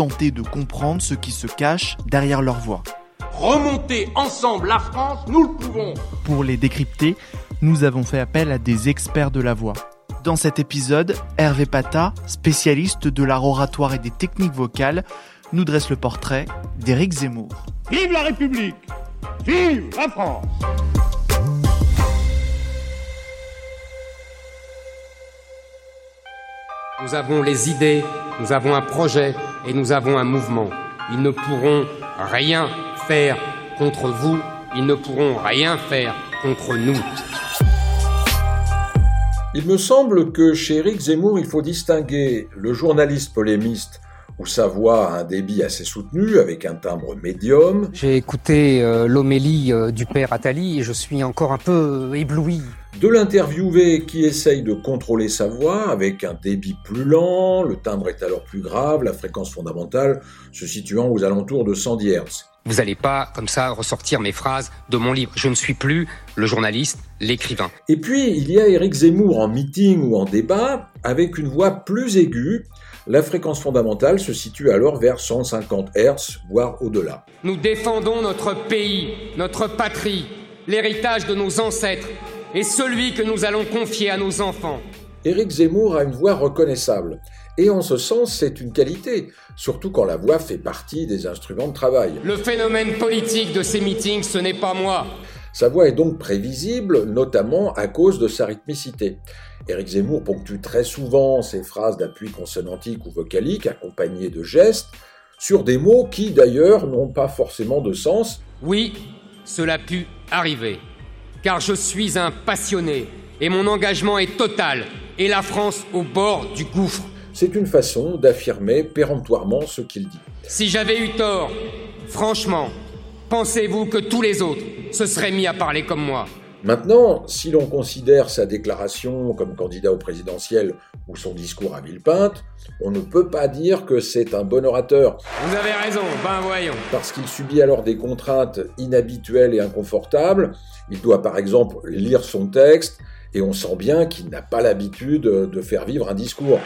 tenter de comprendre ce qui se cache derrière leur voix. Remonter ensemble la France, nous le pouvons. Pour les décrypter, nous avons fait appel à des experts de la voix. Dans cet épisode, Hervé Pata, spécialiste de l'art oratoire et des techniques vocales, nous dresse le portrait d'Éric Zemmour. Vive la République Vive la France Nous avons les idées, nous avons un projet et nous avons un mouvement. Ils ne pourront rien faire contre vous, ils ne pourront rien faire contre nous. Il me semble que chez Éric Zemmour, il faut distinguer le journaliste polémiste où sa voix a un débit assez soutenu, avec un timbre médium, J'ai écouté euh, l'homélie euh, du père Attali et je suis encore un peu ébloui. De l'interviewé qui essaye de contrôler sa voix, avec un débit plus lent, le timbre est alors plus grave, la fréquence fondamentale se situant aux alentours de 110 Hz. Vous n'allez pas, comme ça, ressortir mes phrases de mon livre. Je ne suis plus le journaliste, l'écrivain. Et puis, il y a Éric Zemmour en meeting ou en débat, avec une voix plus aiguë, la fréquence fondamentale se situe alors vers 150 Hz, voire au-delà. Nous défendons notre pays, notre patrie, l'héritage de nos ancêtres et celui que nous allons confier à nos enfants. Éric Zemmour a une voix reconnaissable. Et en ce sens, c'est une qualité, surtout quand la voix fait partie des instruments de travail. Le phénomène politique de ces meetings, ce n'est pas moi. Sa voix est donc prévisible, notamment à cause de sa rythmicité. Éric Zemmour ponctue très souvent ses phrases d'appui consonantique ou vocalique, accompagnées de gestes, sur des mots qui d'ailleurs n'ont pas forcément de sens, Oui, cela a pu arriver. Car je suis un passionné et mon engagement est total et la France au bord du gouffre. c'est une façon d'affirmer péremptoirement ce qu'il dit. Si j'avais eu tort, franchement, pensez-vous que tous les autres se seraient mis à parler comme moi? Maintenant, si l'on considère sa déclaration comme candidat au présidentiel ou son discours à Villepinte, on ne peut pas dire que c'est un bon orateur, Vous avez raison, ben voyons. parce qu'il subit alors des contraintes inhabituelles et inconfortables. Il doit par exemple lire son texte, et on sent bien qu'il n'a pas l'habitude de faire vivre un discours.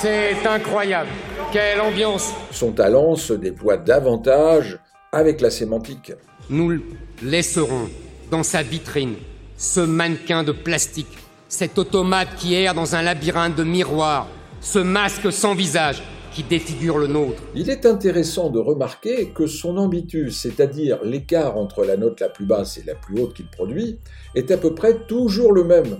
C'est incroyable. Quelle ambiance Son talent se déploie davantage avec la sémantique. Nous le laisserons dans sa vitrine, ce mannequin de plastique, cet automate qui erre dans un labyrinthe de miroirs, ce masque sans visage qui défigure le nôtre. Il est intéressant de remarquer que son ambitus, c'est-à-dire l'écart entre la note la plus basse et la plus haute qu'il produit, est à peu près toujours le même.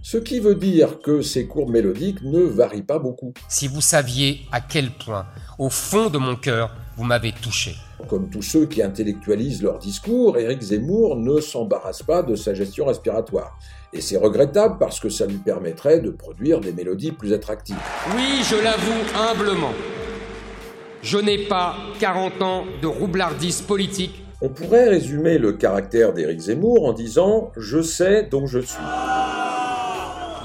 Ce qui veut dire que ses courbes mélodiques ne varient pas beaucoup. Si vous saviez à quel point, au fond de mon cœur, vous m'avez touché. Comme tous ceux qui intellectualisent leur discours, Éric Zemmour ne s'embarrasse pas de sa gestion respiratoire. Et c'est regrettable parce que ça lui permettrait de produire des mélodies plus attractives. Oui, je l'avoue humblement. Je n'ai pas 40 ans de roublardise politique. On pourrait résumer le caractère d'Éric Zemmour en disant « je sais donc je suis ».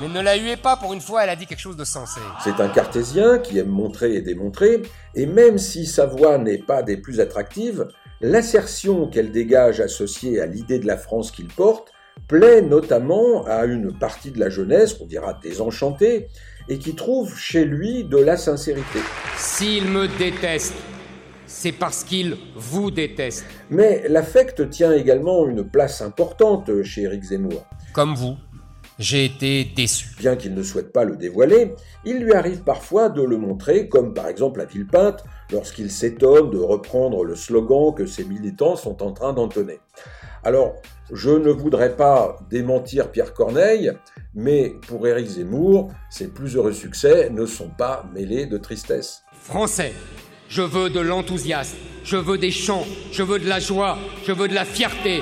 Mais ne la huez pas, pour une fois, elle a dit quelque chose de sensé. C'est un cartésien qui aime montrer et démontrer, et même si sa voix n'est pas des plus attractives, l'assertion qu'elle dégage associée à l'idée de la France qu'il porte plaît notamment à une partie de la jeunesse, qu'on dira désenchantée, et qui trouve chez lui de la sincérité. S'il me déteste, c'est parce qu'il vous déteste. Mais l'affect tient également une place importante chez Éric Zemmour. Comme vous, j'ai été déçu. Bien qu'il ne souhaite pas le dévoiler, il lui arrive parfois de le montrer, comme par exemple à Villepinte, lorsqu'il s'étonne de reprendre le slogan que ses militants sont en train d'entonner. Alors, je ne voudrais pas démentir Pierre Corneille, mais pour Éric Zemmour, ses plus heureux succès ne sont pas mêlés de tristesse. Français, je veux de l'enthousiasme, je veux des chants, je veux de la joie, je veux de la fierté.